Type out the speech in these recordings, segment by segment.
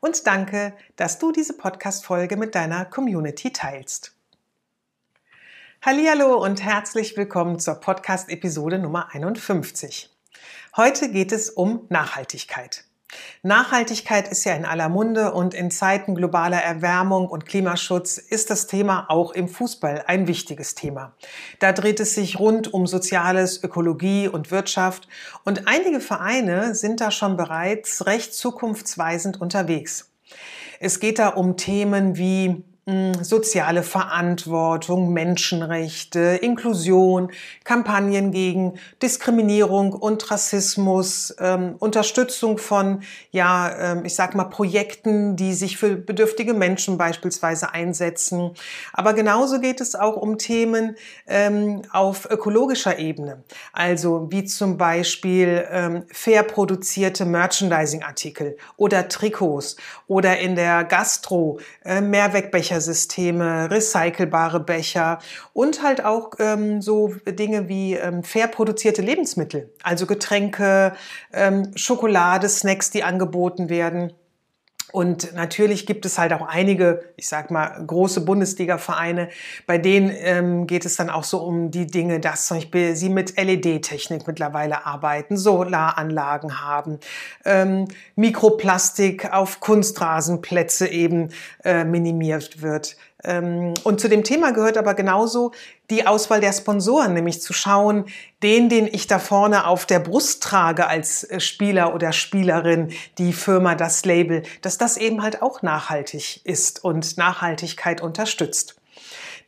Und danke, dass du diese Podcast-Folge mit deiner Community teilst. Hallihallo und herzlich willkommen zur Podcast-Episode Nummer 51. Heute geht es um Nachhaltigkeit. Nachhaltigkeit ist ja in aller Munde und in Zeiten globaler Erwärmung und Klimaschutz ist das Thema auch im Fußball ein wichtiges Thema. Da dreht es sich rund um Soziales, Ökologie und Wirtschaft und einige Vereine sind da schon bereits recht zukunftsweisend unterwegs. Es geht da um Themen wie soziale Verantwortung, Menschenrechte, Inklusion, Kampagnen gegen Diskriminierung und Rassismus, ähm, Unterstützung von, ja, ähm, ich sag mal, Projekten, die sich für bedürftige Menschen beispielsweise einsetzen. Aber genauso geht es auch um Themen ähm, auf ökologischer Ebene. Also wie zum Beispiel ähm, fair produzierte Merchandising-Artikel oder Trikots oder in der Gastro äh, Mehrwegbecher Bechersysteme, recycelbare Becher und halt auch ähm, so Dinge wie ähm, fair produzierte Lebensmittel, also Getränke, ähm, Schokolade, Snacks, die angeboten werden. Und natürlich gibt es halt auch einige, ich sag mal, große Bundesliga-Vereine, bei denen ähm, geht es dann auch so um die Dinge, dass zum Beispiel sie mit LED-Technik mittlerweile arbeiten, Solaranlagen haben, ähm, Mikroplastik auf Kunstrasenplätze eben äh, minimiert wird. Ähm, und zu dem Thema gehört aber genauso die Auswahl der Sponsoren, nämlich zu schauen, den, den ich da vorne auf der Brust trage als äh, Spieler oder Spielerin, die Firma, das Label, dass das eben halt auch nachhaltig ist und Nachhaltigkeit unterstützt.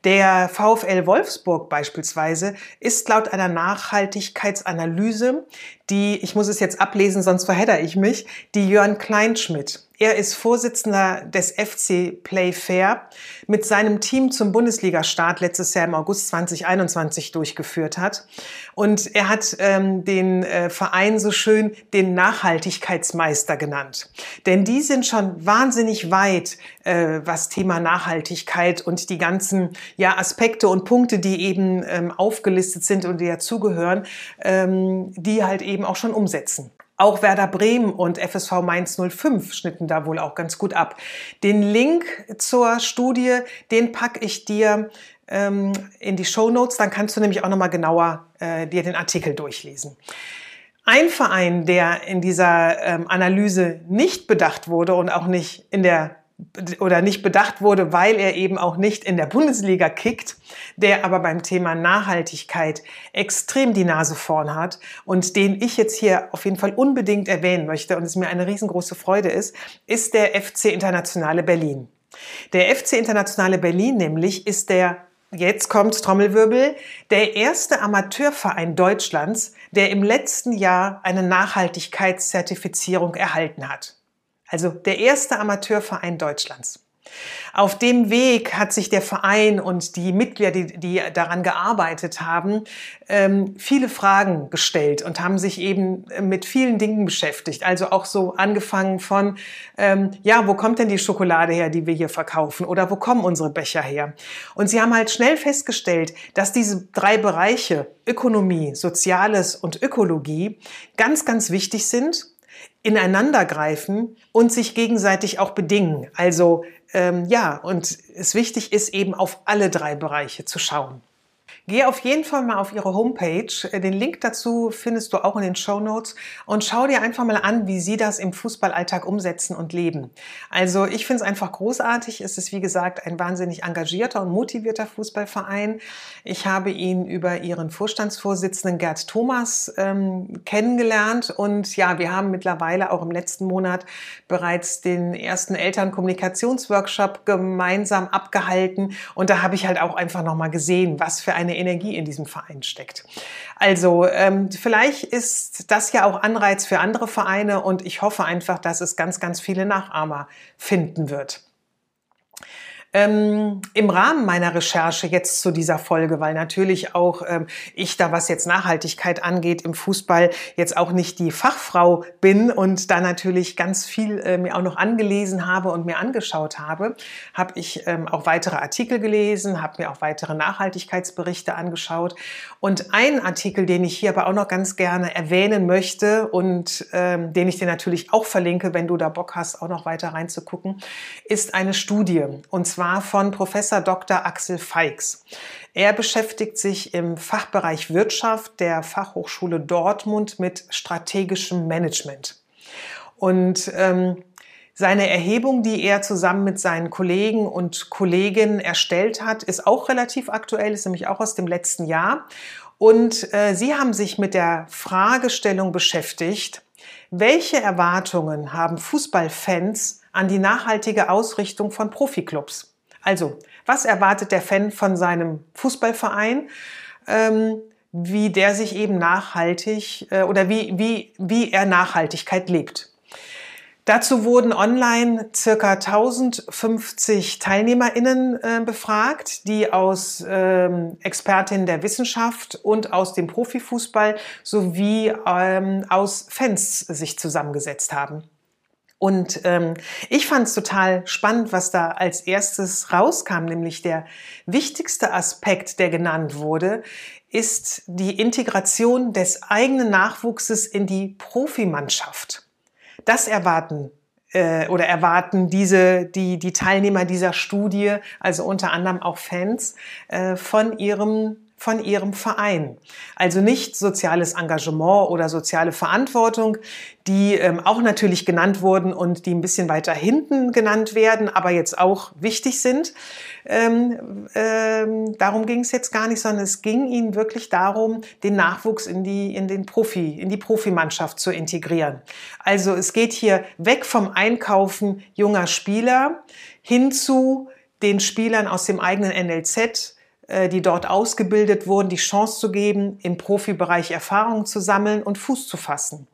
Der VfL Wolfsburg beispielsweise ist laut einer Nachhaltigkeitsanalyse, die, ich muss es jetzt ablesen, sonst verhedder ich mich, die Jörn Kleinschmidt er ist Vorsitzender des FC Playfair mit seinem Team zum Bundesliga-Start letztes Jahr im August 2021 durchgeführt hat. Und er hat ähm, den äh, Verein so schön den Nachhaltigkeitsmeister genannt. Denn die sind schon wahnsinnig weit, äh, was Thema Nachhaltigkeit und die ganzen ja, Aspekte und Punkte, die eben ähm, aufgelistet sind und die dazugehören, ähm, die halt eben auch schon umsetzen. Auch Werder Bremen und FSV Mainz 05 schnitten da wohl auch ganz gut ab. Den Link zur Studie, den packe ich dir ähm, in die Show Notes. Dann kannst du nämlich auch nochmal genauer äh, dir den Artikel durchlesen. Ein Verein, der in dieser ähm, Analyse nicht bedacht wurde und auch nicht in der oder nicht bedacht wurde, weil er eben auch nicht in der Bundesliga kickt, der aber beim Thema Nachhaltigkeit extrem die Nase vorn hat und den ich jetzt hier auf jeden Fall unbedingt erwähnen möchte und es mir eine riesengroße Freude ist, ist der FC Internationale Berlin. Der FC Internationale Berlin nämlich ist der Jetzt kommt Trommelwirbel. Der erste Amateurverein Deutschlands, der im letzten Jahr eine Nachhaltigkeitszertifizierung erhalten hat also der erste Amateurverein Deutschlands. Auf dem Weg hat sich der Verein und die Mitglieder, die, die daran gearbeitet haben, ähm, viele Fragen gestellt und haben sich eben mit vielen Dingen beschäftigt. Also auch so angefangen von, ähm, ja, wo kommt denn die Schokolade her, die wir hier verkaufen? Oder wo kommen unsere Becher her? Und sie haben halt schnell festgestellt, dass diese drei Bereiche, Ökonomie, Soziales und Ökologie, ganz, ganz wichtig sind ineinandergreifen und sich gegenseitig auch bedingen. Also ähm, ja, und es wichtig ist eben auf alle drei Bereiche zu schauen. Geh auf jeden Fall mal auf ihre Homepage. Den Link dazu findest du auch in den Show Notes und schau dir einfach mal an, wie sie das im Fußballalltag umsetzen und leben. Also ich finde es einfach großartig. Es ist wie gesagt ein wahnsinnig engagierter und motivierter Fußballverein. Ich habe ihn über ihren Vorstandsvorsitzenden Gerd Thomas ähm, kennengelernt und ja, wir haben mittlerweile auch im letzten Monat bereits den ersten Elternkommunikationsworkshop gemeinsam abgehalten und da habe ich halt auch einfach noch mal gesehen, was für eine Energie in diesem Verein steckt. Also ähm, vielleicht ist das ja auch Anreiz für andere Vereine und ich hoffe einfach, dass es ganz, ganz viele Nachahmer finden wird. Ähm, Im Rahmen meiner Recherche jetzt zu dieser Folge, weil natürlich auch ähm, ich da, was jetzt Nachhaltigkeit angeht, im Fußball jetzt auch nicht die Fachfrau bin und da natürlich ganz viel äh, mir auch noch angelesen habe und mir angeschaut habe, habe ich ähm, auch weitere Artikel gelesen, habe mir auch weitere Nachhaltigkeitsberichte angeschaut. Und ein Artikel, den ich hier aber auch noch ganz gerne erwähnen möchte und ähm, den ich dir natürlich auch verlinke, wenn du da Bock hast, auch noch weiter reinzugucken, ist eine Studie. Und zwar war von Professor Dr. Axel Feix. Er beschäftigt sich im Fachbereich Wirtschaft der Fachhochschule Dortmund mit strategischem Management. Und ähm, seine Erhebung, die er zusammen mit seinen Kollegen und Kolleginnen erstellt hat, ist auch relativ aktuell, ist nämlich auch aus dem letzten Jahr. Und äh, sie haben sich mit der Fragestellung beschäftigt, welche Erwartungen haben Fußballfans an die nachhaltige Ausrichtung von Profiklubs? Also, was erwartet der Fan von seinem Fußballverein? Ähm, wie der sich eben nachhaltig äh, oder wie, wie, wie er Nachhaltigkeit lebt. Dazu wurden online circa 1050 TeilnehmerInnen äh, befragt, die aus ähm, Expertinnen der Wissenschaft und aus dem Profifußball sowie ähm, aus Fans sich zusammengesetzt haben. Und ähm, ich fand es total spannend, was da als erstes rauskam, nämlich der wichtigste Aspekt, der genannt wurde, ist die Integration des eigenen Nachwuchses in die Profimannschaft. Das erwarten äh, oder erwarten diese die die Teilnehmer dieser Studie, also unter anderem auch Fans, äh, von ihrem von ihrem Verein. Also nicht soziales Engagement oder soziale Verantwortung, die ähm, auch natürlich genannt wurden und die ein bisschen weiter hinten genannt werden, aber jetzt auch wichtig sind. Ähm, ähm, darum ging es jetzt gar nicht, sondern es ging ihnen wirklich darum, den Nachwuchs in die, in den Profi, in die Profimannschaft zu integrieren. Also es geht hier weg vom Einkaufen junger Spieler hin zu den Spielern aus dem eigenen NLZ, die dort ausgebildet wurden, die Chance zu geben, im Profibereich Erfahrungen zu sammeln und Fuß zu fassen.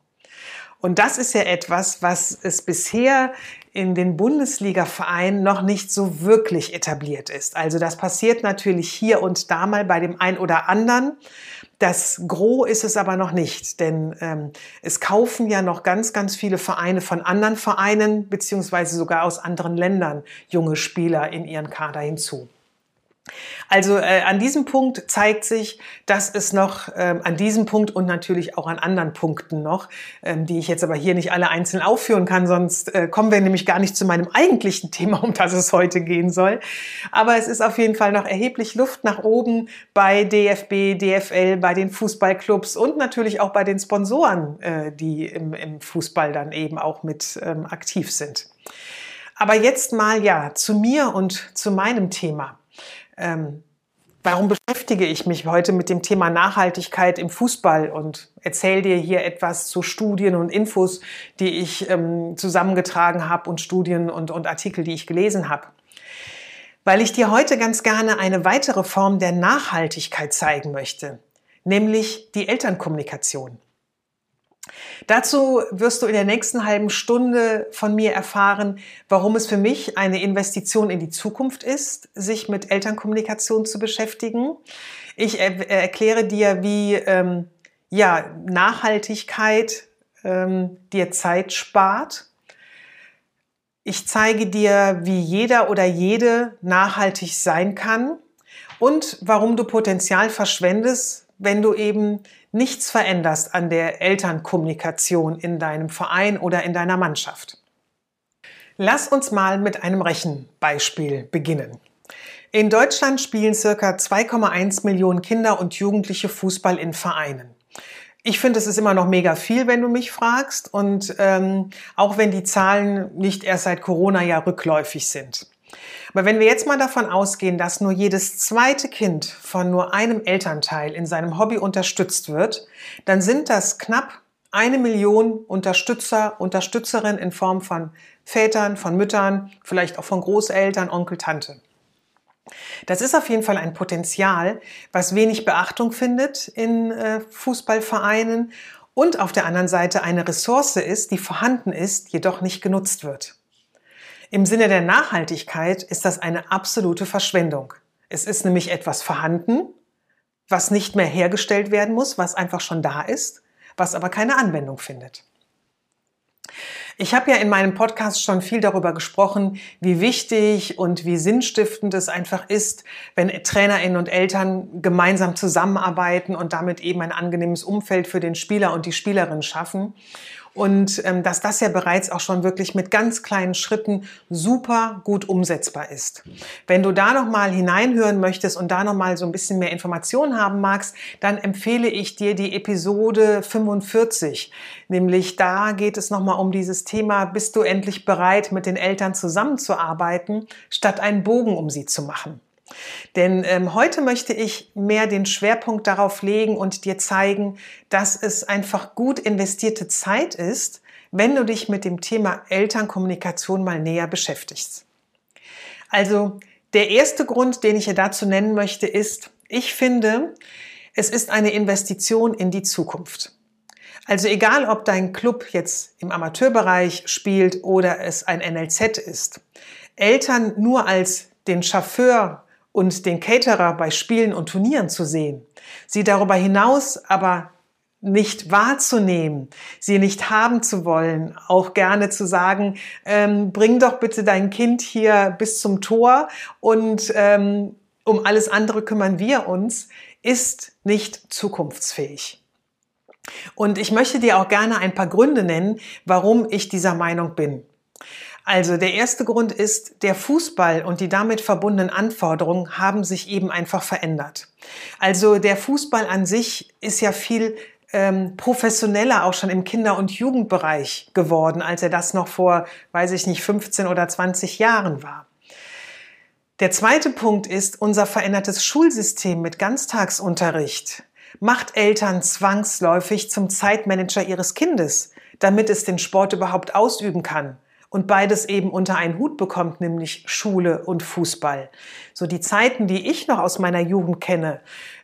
Und das ist ja etwas, was es bisher in den Bundesliga-Vereinen noch nicht so wirklich etabliert ist. Also das passiert natürlich hier und da mal bei dem einen oder anderen. Das Gros ist es aber noch nicht, denn ähm, es kaufen ja noch ganz, ganz viele Vereine von anderen Vereinen beziehungsweise sogar aus anderen Ländern junge Spieler in ihren Kader hinzu. Also äh, an diesem Punkt zeigt sich, dass es noch ähm, an diesem Punkt und natürlich auch an anderen Punkten noch, ähm, die ich jetzt aber hier nicht alle einzeln aufführen kann, sonst äh, kommen wir nämlich gar nicht zu meinem eigentlichen Thema, um das es heute gehen soll. Aber es ist auf jeden Fall noch erheblich Luft nach oben bei DFB, DFL, bei den Fußballclubs und natürlich auch bei den Sponsoren, äh, die im, im Fußball dann eben auch mit ähm, aktiv sind. Aber jetzt mal ja zu mir und zu meinem Thema. Ähm, warum beschäftige ich mich heute mit dem Thema Nachhaltigkeit im Fußball und erzähle dir hier etwas zu Studien und Infos, die ich ähm, zusammengetragen habe und Studien und, und Artikel, die ich gelesen habe? Weil ich dir heute ganz gerne eine weitere Form der Nachhaltigkeit zeigen möchte, nämlich die Elternkommunikation. Dazu wirst du in der nächsten halben Stunde von mir erfahren, warum es für mich eine Investition in die Zukunft ist, sich mit Elternkommunikation zu beschäftigen. Ich er erkläre dir, wie ähm, ja, Nachhaltigkeit ähm, dir Zeit spart. Ich zeige dir, wie jeder oder jede nachhaltig sein kann und warum du Potenzial verschwendest, wenn du eben nichts veränderst an der Elternkommunikation in deinem Verein oder in deiner Mannschaft. Lass uns mal mit einem Rechenbeispiel beginnen. In Deutschland spielen circa 2,1 Millionen Kinder und Jugendliche Fußball in Vereinen. Ich finde, es ist immer noch mega viel, wenn du mich fragst. Und ähm, auch wenn die Zahlen nicht erst seit Corona ja rückläufig sind. Aber wenn wir jetzt mal davon ausgehen, dass nur jedes zweite Kind von nur einem Elternteil in seinem Hobby unterstützt wird, dann sind das knapp eine Million Unterstützer, Unterstützerinnen in Form von Vätern, von Müttern, vielleicht auch von Großeltern, Onkel, Tante. Das ist auf jeden Fall ein Potenzial, was wenig Beachtung findet in äh, Fußballvereinen und auf der anderen Seite eine Ressource ist, die vorhanden ist, jedoch nicht genutzt wird. Im Sinne der Nachhaltigkeit ist das eine absolute Verschwendung. Es ist nämlich etwas vorhanden, was nicht mehr hergestellt werden muss, was einfach schon da ist, was aber keine Anwendung findet. Ich habe ja in meinem Podcast schon viel darüber gesprochen, wie wichtig und wie sinnstiftend es einfach ist, wenn Trainerinnen und Eltern gemeinsam zusammenarbeiten und damit eben ein angenehmes Umfeld für den Spieler und die Spielerin schaffen und ähm, dass das ja bereits auch schon wirklich mit ganz kleinen Schritten super gut umsetzbar ist. Wenn du da noch mal hineinhören möchtest und da noch mal so ein bisschen mehr Informationen haben magst, dann empfehle ich dir die Episode 45, nämlich da geht es noch mal um dieses Thema, bist du endlich bereit mit den Eltern zusammenzuarbeiten, statt einen Bogen um sie zu machen. Denn ähm, heute möchte ich mehr den Schwerpunkt darauf legen und dir zeigen, dass es einfach gut investierte Zeit ist, wenn du dich mit dem Thema Elternkommunikation mal näher beschäftigst. Also der erste Grund, den ich hier dazu nennen möchte, ist, ich finde, es ist eine Investition in die Zukunft. Also egal, ob dein Club jetzt im Amateurbereich spielt oder es ein NLZ ist, Eltern nur als den Chauffeur und den Caterer bei Spielen und Turnieren zu sehen, sie darüber hinaus aber nicht wahrzunehmen, sie nicht haben zu wollen, auch gerne zu sagen, ähm, bring doch bitte dein Kind hier bis zum Tor und ähm, um alles andere kümmern wir uns, ist nicht zukunftsfähig. Und ich möchte dir auch gerne ein paar Gründe nennen, warum ich dieser Meinung bin. Also der erste Grund ist, der Fußball und die damit verbundenen Anforderungen haben sich eben einfach verändert. Also der Fußball an sich ist ja viel ähm, professioneller auch schon im Kinder- und Jugendbereich geworden, als er das noch vor, weiß ich nicht, 15 oder 20 Jahren war. Der zweite Punkt ist unser verändertes Schulsystem mit Ganztagsunterricht macht Eltern zwangsläufig zum Zeitmanager ihres Kindes, damit es den Sport überhaupt ausüben kann und beides eben unter einen Hut bekommt, nämlich Schule und Fußball. So die Zeiten, die ich noch aus meiner Jugend kenne,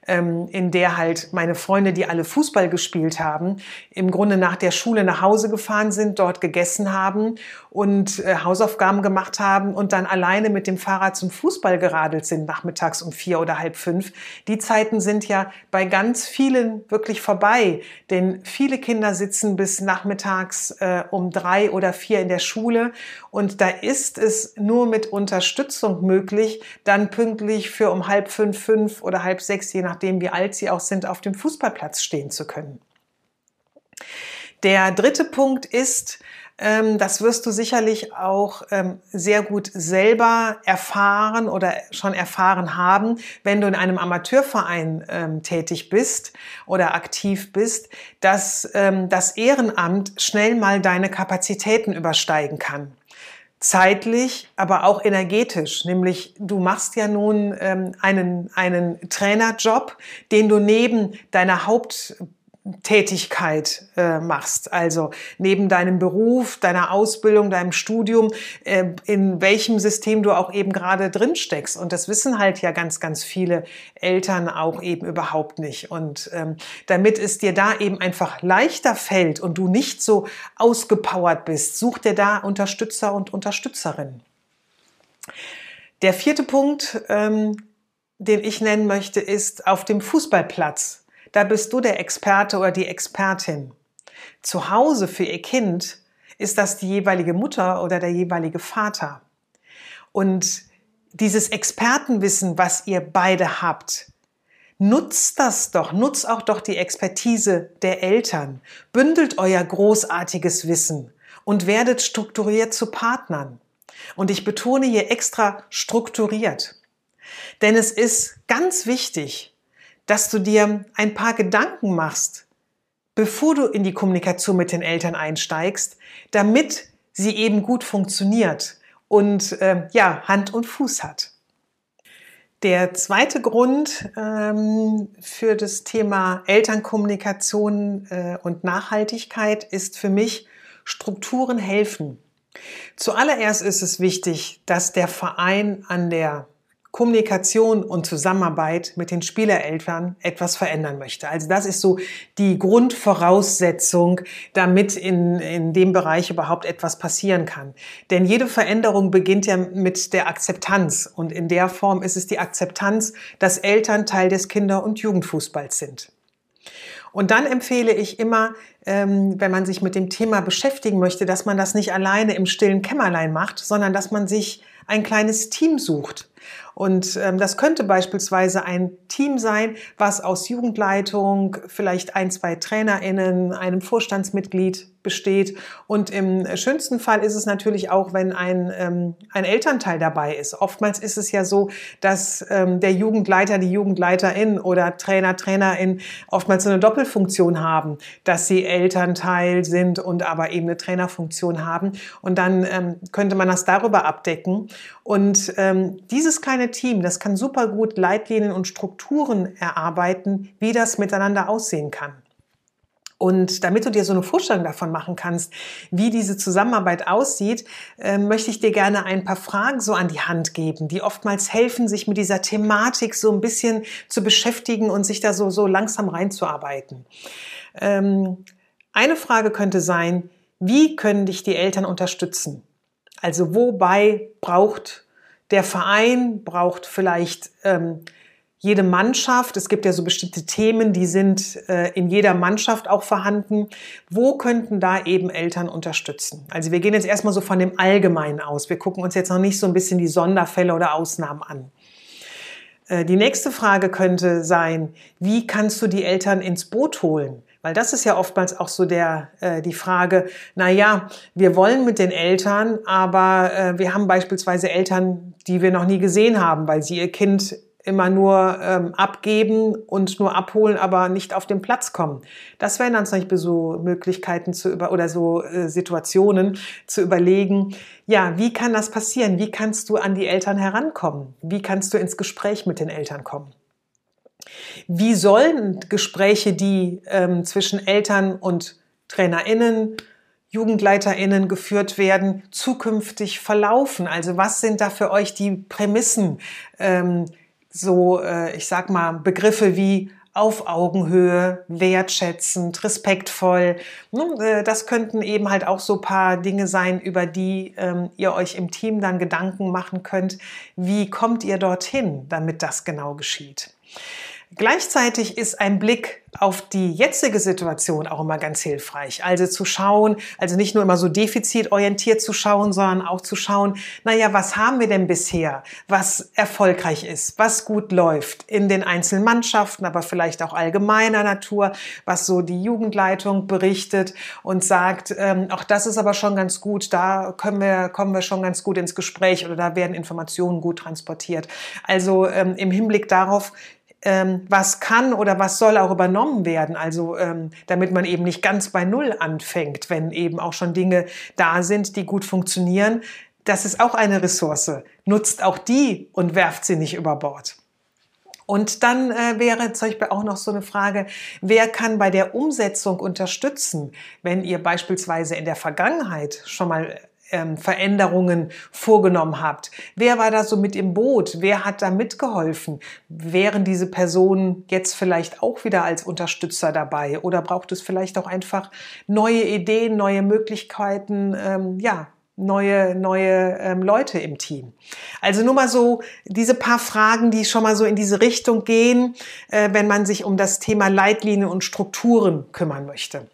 ähm, in der halt meine Freunde, die alle Fußball gespielt haben, im Grunde nach der Schule nach Hause gefahren sind, dort gegessen haben und äh, Hausaufgaben gemacht haben und dann alleine mit dem Fahrrad zum Fußball geradelt sind, nachmittags um vier oder halb fünf. Die Zeiten sind ja bei ganz vielen wirklich vorbei, denn viele Kinder sitzen bis nachmittags äh, um drei oder vier in der Schule und da ist es nur mit Unterstützung möglich, dann pünktlich für um halb fünf, fünf oder halb sechs, je nachdem wie alt sie auch sind, auf dem Fußballplatz stehen zu können. Der dritte Punkt ist, ähm, das wirst du sicherlich auch ähm, sehr gut selber erfahren oder schon erfahren haben, wenn du in einem Amateurverein ähm, tätig bist oder aktiv bist, dass das Ehrenamt schnell mal deine Kapazitäten übersteigen kann zeitlich, aber auch energetisch. Nämlich du machst ja nun ähm, einen, einen Trainerjob, den du neben deiner Haupt Tätigkeit äh, machst. Also neben deinem Beruf, deiner Ausbildung, deinem Studium, äh, in welchem System du auch eben gerade drin steckst. Und das wissen halt ja ganz, ganz viele Eltern auch eben überhaupt nicht. Und ähm, damit es dir da eben einfach leichter fällt und du nicht so ausgepowert bist, such dir da Unterstützer und Unterstützerinnen. Der vierte Punkt, ähm, den ich nennen möchte, ist auf dem Fußballplatz da bist du der Experte oder die Expertin. Zu Hause für ihr Kind ist das die jeweilige Mutter oder der jeweilige Vater. Und dieses Expertenwissen, was ihr beide habt, nutzt das doch, nutzt auch doch die Expertise der Eltern, bündelt euer großartiges Wissen und werdet strukturiert zu Partnern. Und ich betone hier extra strukturiert. Denn es ist ganz wichtig, dass du dir ein paar Gedanken machst, bevor du in die Kommunikation mit den Eltern einsteigst, damit sie eben gut funktioniert und äh, ja, Hand und Fuß hat. Der zweite Grund ähm, für das Thema Elternkommunikation äh, und Nachhaltigkeit ist für mich, Strukturen helfen. Zuallererst ist es wichtig, dass der Verein an der Kommunikation und Zusammenarbeit mit den Spielereltern etwas verändern möchte. Also das ist so die Grundvoraussetzung, damit in, in dem Bereich überhaupt etwas passieren kann. Denn jede Veränderung beginnt ja mit der Akzeptanz. Und in der Form ist es die Akzeptanz, dass Eltern Teil des Kinder- und Jugendfußballs sind. Und dann empfehle ich immer, ähm, wenn man sich mit dem Thema beschäftigen möchte, dass man das nicht alleine im stillen Kämmerlein macht, sondern dass man sich ein kleines Team sucht. Und ähm, das könnte beispielsweise ein Team sein, was aus Jugendleitung, vielleicht ein, zwei TrainerInnen, einem Vorstandsmitglied besteht. Und im schönsten Fall ist es natürlich auch, wenn ein, ähm, ein Elternteil dabei ist. Oftmals ist es ja so, dass ähm, der Jugendleiter, die Jugendleiterin oder Trainer, Trainerin oftmals so eine Doppelfunktion haben, dass sie Elternteil sind und aber eben eine Trainerfunktion haben. Und dann ähm, könnte man das darüber abdecken. Und ähm, dieses kleine Team, das kann super gut Leitlinien und Strukturen erarbeiten, wie das miteinander aussehen kann. Und damit du dir so eine Vorstellung davon machen kannst, wie diese Zusammenarbeit aussieht, äh, möchte ich dir gerne ein paar Fragen so an die Hand geben, die oftmals helfen, sich mit dieser Thematik so ein bisschen zu beschäftigen und sich da so, so langsam reinzuarbeiten. Ähm, eine Frage könnte sein, wie können dich die Eltern unterstützen? Also wobei braucht der Verein, braucht vielleicht ähm, jede Mannschaft, es gibt ja so bestimmte Themen, die sind äh, in jeder Mannschaft auch vorhanden. Wo könnten da eben Eltern unterstützen? Also wir gehen jetzt erstmal so von dem Allgemeinen aus. Wir gucken uns jetzt noch nicht so ein bisschen die Sonderfälle oder Ausnahmen an. Äh, die nächste Frage könnte sein, wie kannst du die Eltern ins Boot holen? Weil das ist ja oftmals auch so der, äh, die Frage, na ja, wir wollen mit den Eltern, aber äh, wir haben beispielsweise Eltern, die wir noch nie gesehen haben, weil sie ihr Kind immer nur ähm, abgeben und nur abholen, aber nicht auf den Platz kommen. Das wären dann zum Beispiel so Möglichkeiten zu über oder so äh, Situationen zu überlegen. Ja, wie kann das passieren? Wie kannst du an die Eltern herankommen? Wie kannst du ins Gespräch mit den Eltern kommen? Wie sollen Gespräche, die ähm, zwischen Eltern und TrainerInnen, JugendleiterInnen geführt werden, zukünftig verlaufen? Also was sind da für euch die Prämissen? Ähm, so, äh, ich sag mal, Begriffe wie auf Augenhöhe, wertschätzend, respektvoll. Äh, das könnten eben halt auch so paar Dinge sein, über die ähm, ihr euch im Team dann Gedanken machen könnt. Wie kommt ihr dorthin, damit das genau geschieht? Gleichzeitig ist ein Blick auf die jetzige Situation auch immer ganz hilfreich. Also zu schauen, also nicht nur immer so defizitorientiert zu schauen, sondern auch zu schauen, naja, was haben wir denn bisher, was erfolgreich ist, was gut läuft in den einzelnen Mannschaften, aber vielleicht auch allgemeiner Natur, was so die Jugendleitung berichtet und sagt, ähm, auch das ist aber schon ganz gut, da können wir, kommen wir schon ganz gut ins Gespräch oder da werden Informationen gut transportiert. Also ähm, im Hinblick darauf, ähm, was kann oder was soll auch übernommen werden. Also ähm, damit man eben nicht ganz bei Null anfängt, wenn eben auch schon Dinge da sind, die gut funktionieren. Das ist auch eine Ressource. Nutzt auch die und werft sie nicht über Bord. Und dann äh, wäre zum Beispiel auch noch so eine Frage, wer kann bei der Umsetzung unterstützen, wenn ihr beispielsweise in der Vergangenheit schon mal ähm, Veränderungen vorgenommen habt. Wer war da so mit im Boot? Wer hat da mitgeholfen? Wären diese Personen jetzt vielleicht auch wieder als Unterstützer dabei? Oder braucht es vielleicht auch einfach neue Ideen, neue Möglichkeiten, ähm, ja, neue, neue ähm, Leute im Team. Also nur mal so diese paar Fragen, die schon mal so in diese Richtung gehen, äh, wenn man sich um das Thema Leitlinien und Strukturen kümmern möchte.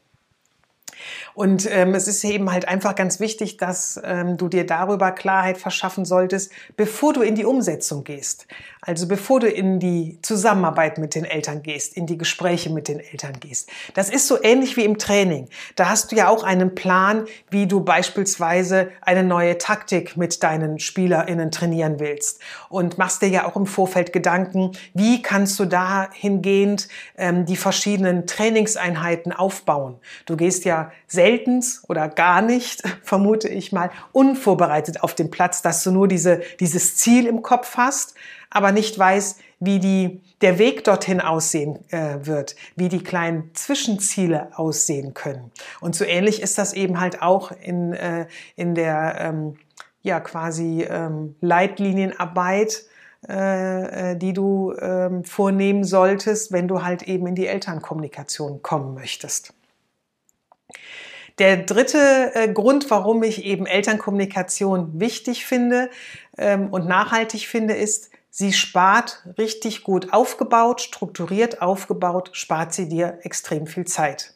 Und ähm, es ist eben halt einfach ganz wichtig, dass ähm, du dir darüber Klarheit verschaffen solltest, bevor du in die Umsetzung gehst. Also bevor du in die Zusammenarbeit mit den Eltern gehst, in die Gespräche mit den Eltern gehst. Das ist so ähnlich wie im Training. Da hast du ja auch einen Plan, wie du beispielsweise eine neue Taktik mit deinen SpielerInnen trainieren willst. Und machst dir ja auch im Vorfeld Gedanken, wie kannst du dahingehend ähm, die verschiedenen Trainingseinheiten aufbauen. Du gehst ja selten oder gar nicht, vermute ich mal, unvorbereitet auf den Platz, dass du nur diese, dieses Ziel im Kopf hast aber nicht weiß, wie die, der Weg dorthin aussehen äh, wird, wie die kleinen Zwischenziele aussehen können. Und so ähnlich ist das eben halt auch in, äh, in der ähm, ja quasi ähm, Leitlinienarbeit, äh, äh die du ähm, vornehmen solltest, wenn du halt eben in die Elternkommunikation kommen möchtest. Der dritte äh, Grund, warum ich eben Elternkommunikation wichtig finde ähm, und nachhaltig finde, ist, Sie spart richtig gut aufgebaut, strukturiert aufgebaut, spart sie dir extrem viel Zeit.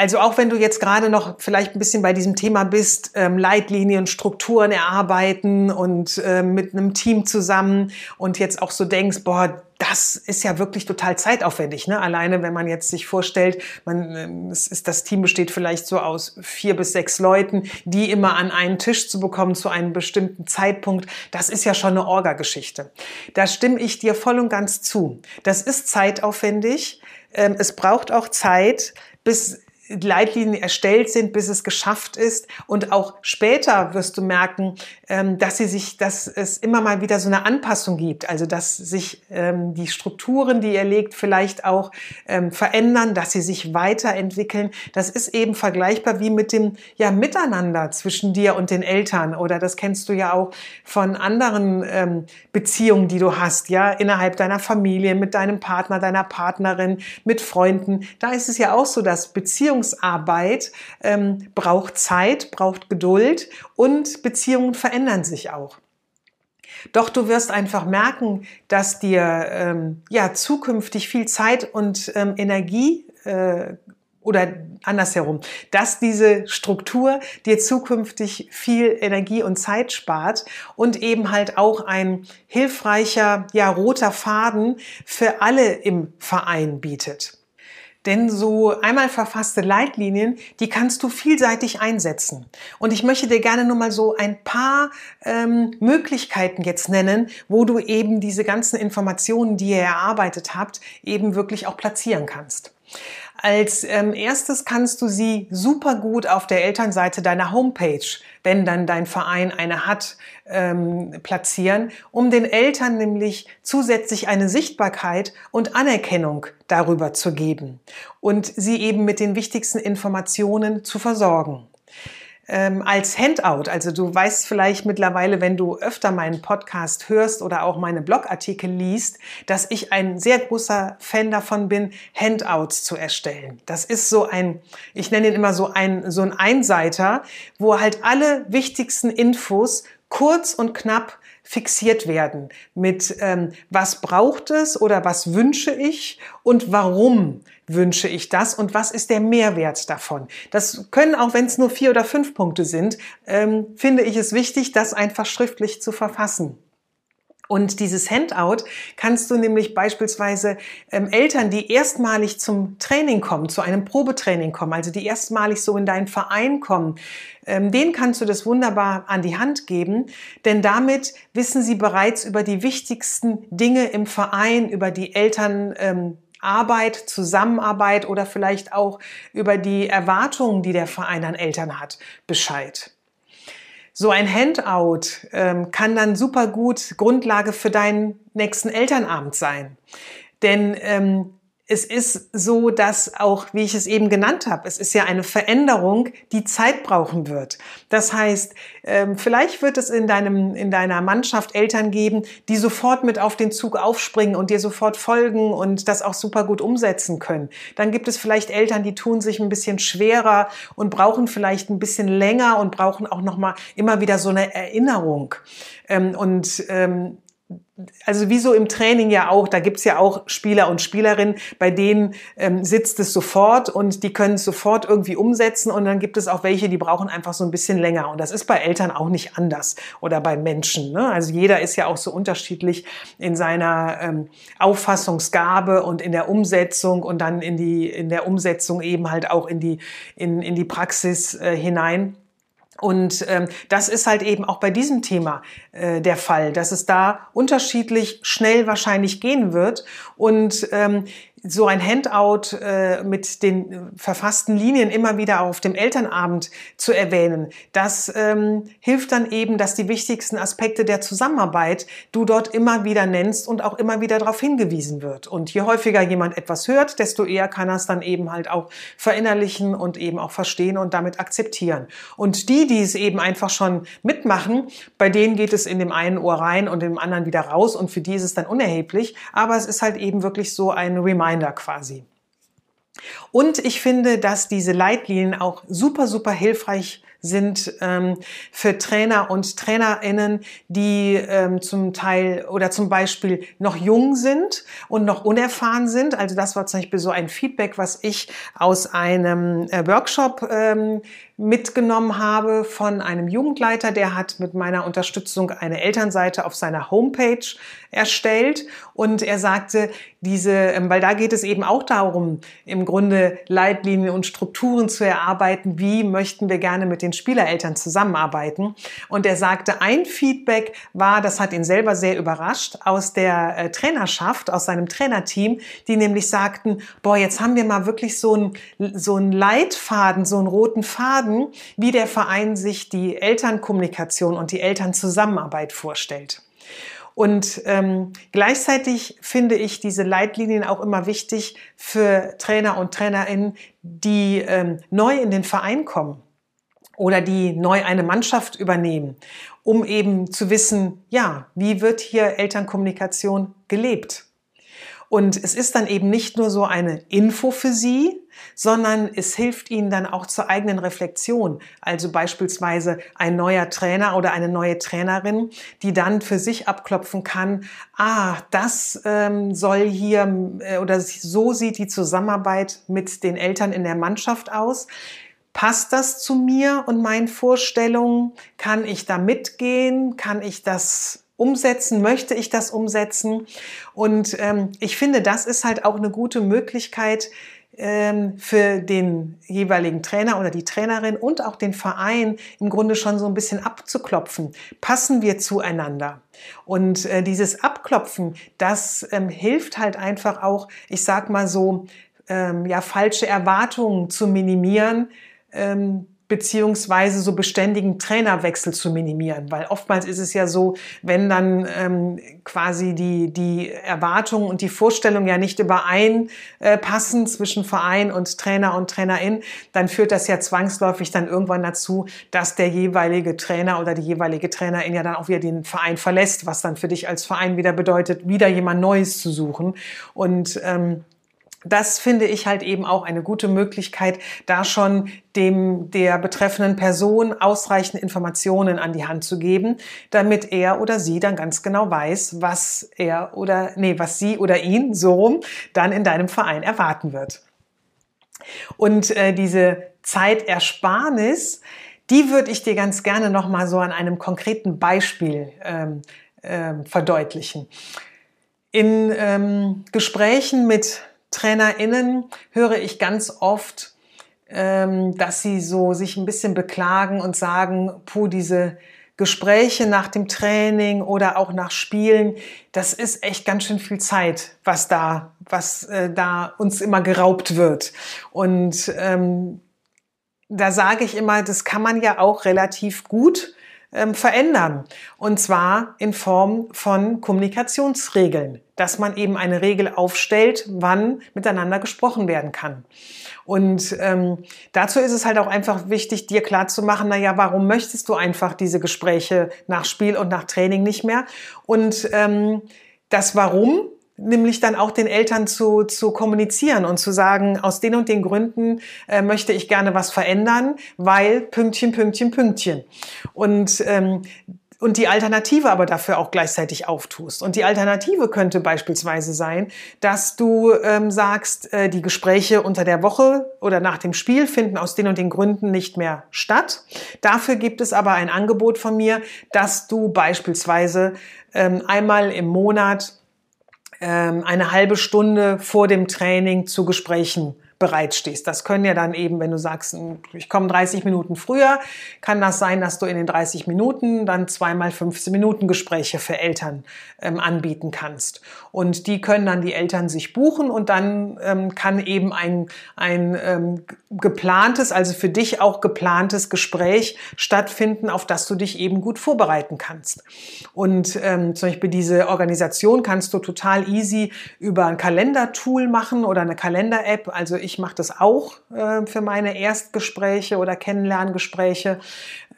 Also auch wenn du jetzt gerade noch vielleicht ein bisschen bei diesem Thema bist, ähm, Leitlinien, Strukturen erarbeiten und äh, mit einem Team zusammen und jetzt auch so denkst, boah, das ist ja wirklich total zeitaufwendig. Ne? Alleine, wenn man jetzt sich vorstellt, man, ähm, es ist, das Team besteht vielleicht so aus vier bis sechs Leuten, die immer an einen Tisch zu bekommen zu einem bestimmten Zeitpunkt, das ist ja schon eine Orga-Geschichte. Da stimme ich dir voll und ganz zu. Das ist zeitaufwendig. Ähm, es braucht auch Zeit, bis Leitlinien erstellt sind, bis es geschafft ist. Und auch später wirst du merken, ähm, dass sie sich, dass es immer mal wieder so eine Anpassung gibt. Also dass sich ähm, die Strukturen, die ihr legt, vielleicht auch ähm, verändern, dass sie sich weiterentwickeln. Das ist eben vergleichbar wie mit dem ja Miteinander zwischen dir und den Eltern. Oder das kennst du ja auch von anderen Beziehungen, die du hast, ja innerhalb deiner Familie, mit deinem Partner, deiner Partnerin, mit Freunden. Da ist es ja auch so, dass Beziehungen Beziehungsarbeit ähm, braucht Zeit, braucht Geduld und Beziehungen verändern sich auch. Doch du wirst einfach merken, dass dir ähm, ja zukünftig viel Zeit und ähm, Energie äh, oder andersherum, dass diese Struktur dir zukünftig viel Energie und Zeit spart und eben halt auch ein hilfreicher, ja, roter Faden für alle im Verein bietet. Denn so einmal verfasste Leitlinien, die kannst du vielseitig einsetzen. Und ich möchte dir gerne nur mal so ein paar ähm, Möglichkeiten jetzt nennen, wo du eben diese ganzen Informationen, die ihr erarbeitet habt, eben wirklich auch platzieren kannst. Als ähm, erstes kannst du sie super gut auf der Elternseite deiner Homepage, wenn dann dein Verein eine hat, ähm, platzieren, um den Eltern nämlich zusätzlich eine Sichtbarkeit und Anerkennung darüber zu geben und sie eben mit den wichtigsten Informationen zu versorgen ähm, als Handout. Also du weißt vielleicht mittlerweile, wenn du öfter meinen Podcast hörst oder auch meine Blogartikel liest, dass ich ein sehr großer Fan davon bin, Handouts zu erstellen. Das ist so ein, ich nenne ihn immer so ein, so ein Einseiter, wo halt alle wichtigsten Infos kurz und knapp fixiert werden mit ähm, was braucht es oder was wünsche ich und warum wünsche ich das und was ist der Mehrwert davon. Das können, auch wenn es nur vier oder fünf Punkte sind, ähm, finde ich es wichtig, das einfach schriftlich zu verfassen. Und dieses Handout kannst du nämlich beispielsweise ähm, Eltern, die erstmalig zum Training kommen, zu einem Probetraining kommen, also die erstmalig so in deinen Verein kommen, ähm, denen kannst du das wunderbar an die Hand geben, denn damit wissen sie bereits über die wichtigsten Dinge im Verein, über die Eltern. Ähm, Arbeit, Zusammenarbeit oder vielleicht auch über die Erwartungen, die der Verein an Eltern hat, Bescheid. So ein Handout ähm, kann dann super gut Grundlage für deinen nächsten Elternabend sein. Denn ähm, es ist so, dass auch, wie ich es eben genannt habe, es ist ja eine Veränderung, die Zeit brauchen wird. Das heißt, ähm, vielleicht wird es in deinem, in deiner Mannschaft Eltern geben, die sofort mit auf den Zug aufspringen und dir sofort folgen und das auch super gut umsetzen können. Dann gibt es vielleicht Eltern, die tun sich ein bisschen schwerer und brauchen vielleicht ein bisschen länger und brauchen auch noch mal immer wieder so eine Erinnerung. Ähm, und ähm, also wie so im Training ja auch, da gibt's ja auch Spieler und Spielerinnen, bei denen ähm, sitzt es sofort und die können es sofort irgendwie umsetzen und dann gibt es auch welche, die brauchen einfach so ein bisschen länger und das ist bei Eltern auch nicht anders oder bei Menschen. Ne? Also jeder ist ja auch so unterschiedlich in seiner ähm, Auffassungsgabe und in der Umsetzung und dann in die in der Umsetzung eben halt auch in die in, in die Praxis äh, hinein. Und ähm, das ist halt eben auch bei diesem Thema äh, der Fall, dass es da unterschiedlich schnell wahrscheinlich gehen wird. Und ähm, so ein Handout äh, mit den verfassten Linien immer wieder auf dem Elternabend zu erwähnen, das ähm, hilft dann eben, dass die wichtigsten Aspekte der Zusammenarbeit du dort immer wieder nennst und auch immer wieder darauf hingewiesen wird. Und je häufiger jemand etwas hört, desto eher kann er es dann eben halt auch verinnerlichen und eben auch verstehen und damit akzeptieren. Und die, die es eben einfach schon mitmachen, bei denen geht es in dem einen Ohr rein und im anderen wieder raus und für die ist es dann unerheblich. Aber es ist halt eben wirklich so ein Reminder Reminder quasi. Und ich finde, dass diese Leitlinien auch super, super hilfreich sind ähm, für Trainer und Trainerinnen, die ähm, zum Teil oder zum Beispiel noch jung sind und noch unerfahren sind. Also das war zum Beispiel so ein Feedback, was ich aus einem äh, Workshop ähm, mitgenommen habe von einem Jugendleiter, der hat mit meiner Unterstützung eine Elternseite auf seiner Homepage erstellt und er sagte, diese, ähm, weil da geht es eben auch darum, im Grunde Leitlinien und Strukturen zu erarbeiten, wie möchten wir gerne mit den Spielereltern zusammenarbeiten. Und er sagte, ein Feedback war, das hat ihn selber sehr überrascht, aus der äh, Trainerschaft, aus seinem Trainerteam, die nämlich sagten, boah, jetzt haben wir mal wirklich so einen, so einen Leitfaden, so einen roten Faden, wie der Verein sich die Elternkommunikation und die Elternzusammenarbeit vorstellt. Und ähm, gleichzeitig finde ich diese Leitlinien auch immer wichtig für Trainer und Trainerinnen, die ähm, neu in den Verein kommen oder die neu eine Mannschaft übernehmen, um eben zu wissen, ja, wie wird hier Elternkommunikation gelebt? Und es ist dann eben nicht nur so eine Info für Sie, sondern es hilft Ihnen dann auch zur eigenen Reflexion. Also beispielsweise ein neuer Trainer oder eine neue Trainerin, die dann für sich abklopfen kann, ah, das ähm, soll hier äh, oder so sieht die Zusammenarbeit mit den Eltern in der Mannschaft aus. Passt das zu mir und meinen Vorstellungen? Kann ich da mitgehen? Kann ich das umsetzen? Möchte ich das umsetzen? Und ähm, ich finde, das ist halt auch eine gute Möglichkeit, für den jeweiligen Trainer oder die Trainerin und auch den Verein im Grunde schon so ein bisschen abzuklopfen. Passen wir zueinander? Und äh, dieses Abklopfen, das ähm, hilft halt einfach auch, ich sag mal so, ähm, ja, falsche Erwartungen zu minimieren, ähm, beziehungsweise so beständigen Trainerwechsel zu minimieren. Weil oftmals ist es ja so, wenn dann ähm, quasi die, die Erwartungen und die Vorstellungen ja nicht übereinpassen äh, zwischen Verein und Trainer und Trainerin, dann führt das ja zwangsläufig dann irgendwann dazu, dass der jeweilige Trainer oder die jeweilige Trainerin ja dann auch wieder den Verein verlässt, was dann für dich als Verein wieder bedeutet, wieder jemand Neues zu suchen. Und ähm, das finde ich halt eben auch eine gute Möglichkeit, da schon dem der betreffenden Person ausreichend Informationen an die Hand zu geben, damit er oder sie dann ganz genau weiß, was er oder nee, was sie oder ihn so rum dann in deinem Verein erwarten wird. Und äh, diese Zeitersparnis, die würde ich dir ganz gerne noch mal so an einem konkreten Beispiel ähm, ähm, verdeutlichen. In ähm, Gesprächen mit TrainerInnen höre ich ganz oft, ähm, dass sie so sich ein bisschen beklagen und sagen, puh, diese Gespräche nach dem Training oder auch nach Spielen, das ist echt ganz schön viel Zeit, was da, was äh, da uns immer geraubt wird. Und ähm, da sage ich immer, das kann man ja auch relativ gut ähm, verändern. Und zwar in Form von Kommunikationsregeln, dass man eben eine Regel aufstellt, wann miteinander gesprochen werden kann. Und ähm, dazu ist es halt auch einfach wichtig, dir klar zu machen, na ja, warum möchtest du einfach diese Gespräche nach Spiel und nach Training nicht mehr? Und ähm, das Warum nämlich dann auch den Eltern zu, zu kommunizieren und zu sagen, aus den und den Gründen äh, möchte ich gerne was verändern, weil Pünktchen, Pünktchen, Pünktchen. Und ähm, und die Alternative aber dafür auch gleichzeitig auftust. Und die Alternative könnte beispielsweise sein, dass du ähm, sagst, äh, die Gespräche unter der Woche oder nach dem Spiel finden aus den und den Gründen nicht mehr statt. Dafür gibt es aber ein Angebot von mir, dass du beispielsweise ähm, einmal im Monat eine halbe Stunde vor dem Training zu Gesprächen bereitstehst. Das können ja dann eben, wenn du sagst, ich komme 30 Minuten früher, kann das sein, dass du in den 30 Minuten dann zweimal 15 Minuten Gespräche für Eltern ähm, anbieten kannst. Und die können dann die Eltern sich buchen und dann ähm, kann eben ein, ein ähm, geplantes, also für dich auch geplantes Gespräch stattfinden, auf das du dich eben gut vorbereiten kannst. Und ähm, zum Beispiel diese Organisation kannst du total easy über ein Kalendertool machen oder eine Kalender-App. Also ich ich mache das auch äh, für meine Erstgespräche oder Kennenlerngespräche.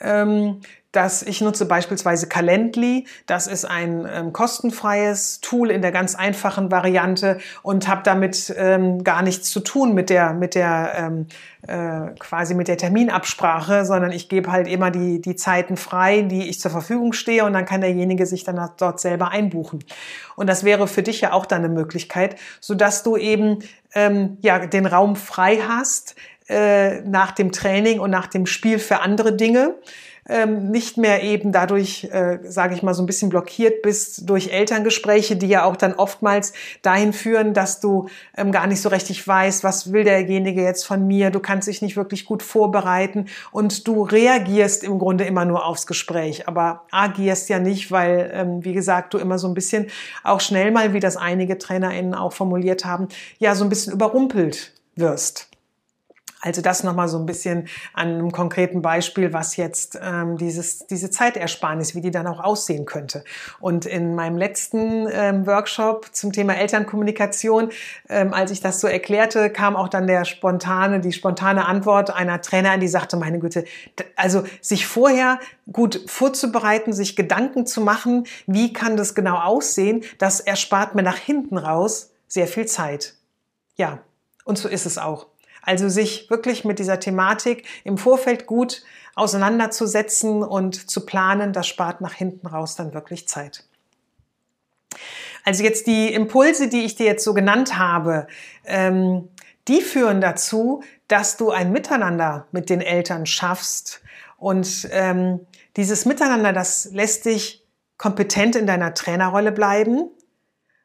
Ähm, dass ich nutze beispielsweise Calendly. Das ist ein ähm, kostenfreies Tool in der ganz einfachen Variante und habe damit ähm, gar nichts zu tun mit der mit der ähm, äh, quasi mit der Terminabsprache, sondern ich gebe halt immer die die Zeiten frei, die ich zur Verfügung stehe und dann kann derjenige sich dann dort selber einbuchen. Und das wäre für dich ja auch dann eine Möglichkeit, so dass du eben ähm, ja den Raum frei hast äh, nach dem Training und nach dem Spiel für andere Dinge ähm, nicht mehr eben dadurch, äh, sage ich mal, so ein bisschen blockiert bist durch Elterngespräche, die ja auch dann oftmals dahin führen, dass du ähm, gar nicht so richtig weißt, was will derjenige jetzt von mir, du kannst dich nicht wirklich gut vorbereiten und du reagierst im Grunde immer nur aufs Gespräch, aber agierst ja nicht, weil, ähm, wie gesagt, du immer so ein bisschen auch schnell mal, wie das einige TrainerInnen auch formuliert haben, ja, so ein bisschen überrumpelt wirst. Also das nochmal so ein bisschen an einem konkreten Beispiel, was jetzt ähm, dieses, diese Zeitersparnis, wie die dann auch aussehen könnte. Und in meinem letzten ähm, Workshop zum Thema Elternkommunikation, ähm, als ich das so erklärte, kam auch dann der spontane, die spontane Antwort einer Trainerin, die sagte, meine Güte, also sich vorher gut vorzubereiten, sich Gedanken zu machen, wie kann das genau aussehen, das erspart mir nach hinten raus sehr viel Zeit. Ja, und so ist es auch. Also sich wirklich mit dieser Thematik im Vorfeld gut auseinanderzusetzen und zu planen, das spart nach hinten raus dann wirklich Zeit. Also jetzt die Impulse, die ich dir jetzt so genannt habe, ähm, die führen dazu, dass du ein Miteinander mit den Eltern schaffst. Und ähm, dieses Miteinander, das lässt dich kompetent in deiner Trainerrolle bleiben,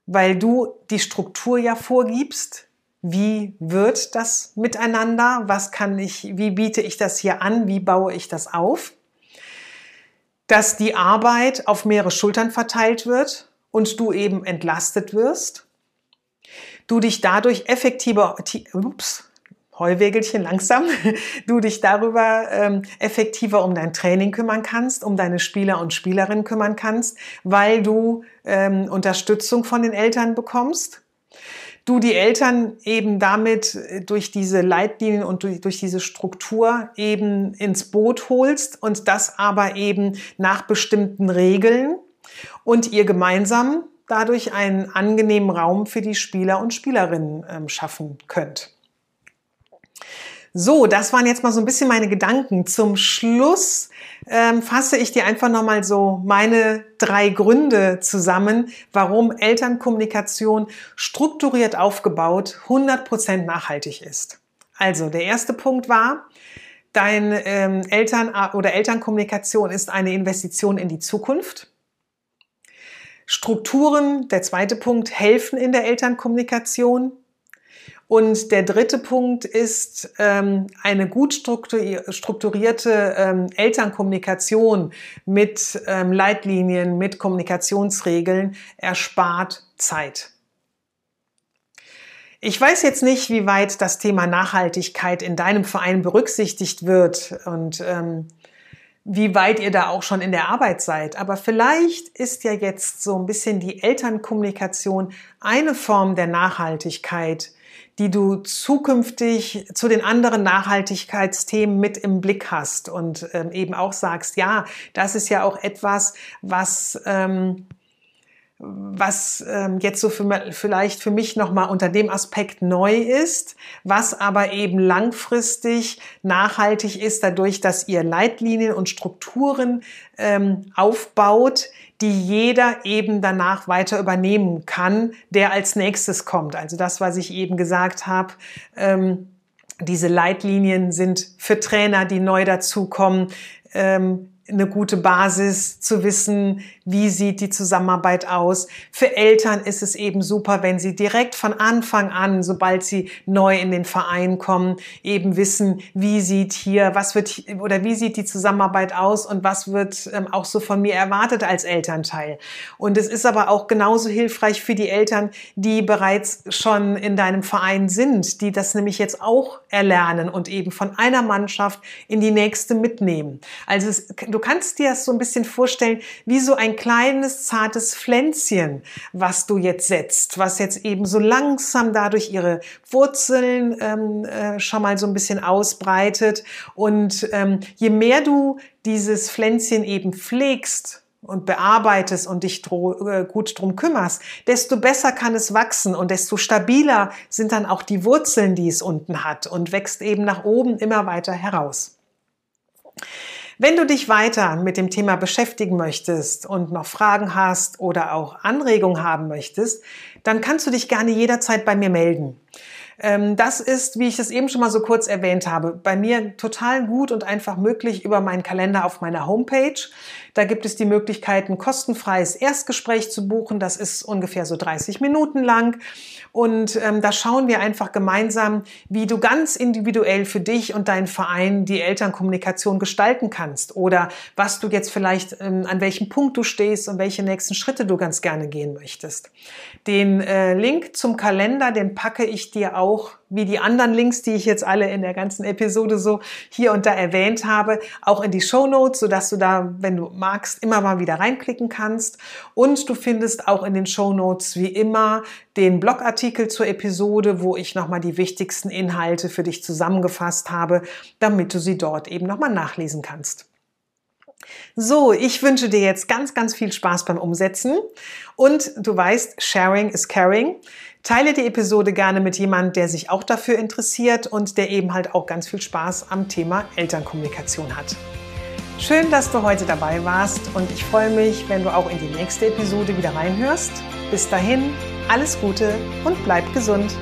weil du die Struktur ja vorgibst, wie wird das miteinander? Was kann ich, wie biete ich das hier an? Wie baue ich das auf? Dass die Arbeit auf mehrere Schultern verteilt wird und du eben entlastet wirst. Du dich dadurch effektiver, ups, Heuwegelchen langsam, du dich darüber ähm, effektiver um dein Training kümmern kannst, um deine Spieler und Spielerinnen kümmern kannst, weil du ähm, Unterstützung von den Eltern bekommst du die Eltern eben damit äh, durch diese Leitlinien und durch, durch diese Struktur eben ins Boot holst und das aber eben nach bestimmten Regeln und ihr gemeinsam dadurch einen angenehmen Raum für die Spieler und Spielerinnen ähm, schaffen könnt. So, das waren jetzt mal so ein bisschen meine Gedanken. Zum Schluss ähm, fasse ich dir einfach nochmal so meine drei Gründe zusammen, warum Elternkommunikation strukturiert aufgebaut 100% nachhaltig ist. Also, der erste Punkt war, dein ähm, Eltern- oder Elternkommunikation ist eine Investition in die Zukunft. Strukturen, der zweite Punkt, helfen in der Elternkommunikation. Und der dritte Punkt ist ähm, eine gut strukturierte ähm, Elternkommunikation mit ähm, Leitlinien, mit Kommunikationsregeln erspart Zeit. Ich weiß jetzt nicht, wie weit das Thema Nachhaltigkeit in deinem Verein berücksichtigt wird und ähm, wie weit ihr da auch schon in der Arbeit seid. Aber vielleicht ist ja jetzt so ein bisschen die Elternkommunikation eine Form der Nachhaltigkeit, die du zukünftig zu den anderen Nachhaltigkeitsthemen mit im Blick hast und ähm, eben auch sagst, ja, das ist ja auch etwas, was, ähm, was ähm, jetzt so für, vielleicht für mich nochmal unter dem Aspekt neu ist, was aber eben langfristig nachhaltig ist, dadurch, dass ihr Leitlinien und Strukturen ähm, aufbaut, die jeder eben danach weiter übernehmen kann, der als nächstes kommt. Also das, was ich eben gesagt habe. Ähm, diese Leitlinien sind für Trainer, die neu dazukommen, ähm, eine gute Basis zu wissen, wie sieht die Zusammenarbeit aus. Für Eltern ist es eben super, wenn sie direkt von Anfang an, sobald sie neu in den Verein kommen, eben wissen, wie sieht hier, was wird oder wie sieht die Zusammenarbeit aus und was wird ähm, auch so von mir erwartet als Elternteil. Und es ist aber auch genauso hilfreich für die Eltern, die bereits schon in deinem Verein sind, die das nämlich jetzt auch erlernen und eben von einer Mannschaft in die nächste mitnehmen. Also es, du kannst dir das so ein bisschen vorstellen, wie so ein kleines, zartes Pflänzchen, was du jetzt setzt, was jetzt eben so langsam dadurch ihre Wurzeln ähm, äh, schon mal so ein bisschen ausbreitet. Und ähm, je mehr du dieses Pflänzchen eben pflegst, und bearbeitest und dich äh, gut drum kümmerst, desto besser kann es wachsen und desto stabiler sind dann auch die Wurzeln, die es unten hat und wächst eben nach oben immer weiter heraus. Wenn du dich weiter mit dem Thema beschäftigen möchtest und noch Fragen hast oder auch Anregungen haben möchtest, dann kannst du dich gerne jederzeit bei mir melden. Ähm, das ist, wie ich es eben schon mal so kurz erwähnt habe, bei mir total gut und einfach möglich über meinen Kalender auf meiner Homepage. Da gibt es die Möglichkeit, ein kostenfreies Erstgespräch zu buchen. Das ist ungefähr so 30 Minuten lang. Und ähm, da schauen wir einfach gemeinsam, wie du ganz individuell für dich und deinen Verein die Elternkommunikation gestalten kannst. Oder was du jetzt vielleicht, ähm, an welchem Punkt du stehst und welche nächsten Schritte du ganz gerne gehen möchtest. Den äh, Link zum Kalender, den packe ich dir auch wie die anderen Links, die ich jetzt alle in der ganzen Episode so hier und da erwähnt habe, auch in die Show Notes, sodass du da, wenn du magst, immer mal wieder reinklicken kannst. Und du findest auch in den Show Notes wie immer den Blogartikel zur Episode, wo ich nochmal die wichtigsten Inhalte für dich zusammengefasst habe, damit du sie dort eben nochmal nachlesen kannst. So, ich wünsche dir jetzt ganz, ganz viel Spaß beim Umsetzen. Und du weißt, Sharing is Caring. Teile die Episode gerne mit jemandem, der sich auch dafür interessiert und der eben halt auch ganz viel Spaß am Thema Elternkommunikation hat. Schön, dass du heute dabei warst und ich freue mich, wenn du auch in die nächste Episode wieder reinhörst. Bis dahin, alles Gute und bleib gesund.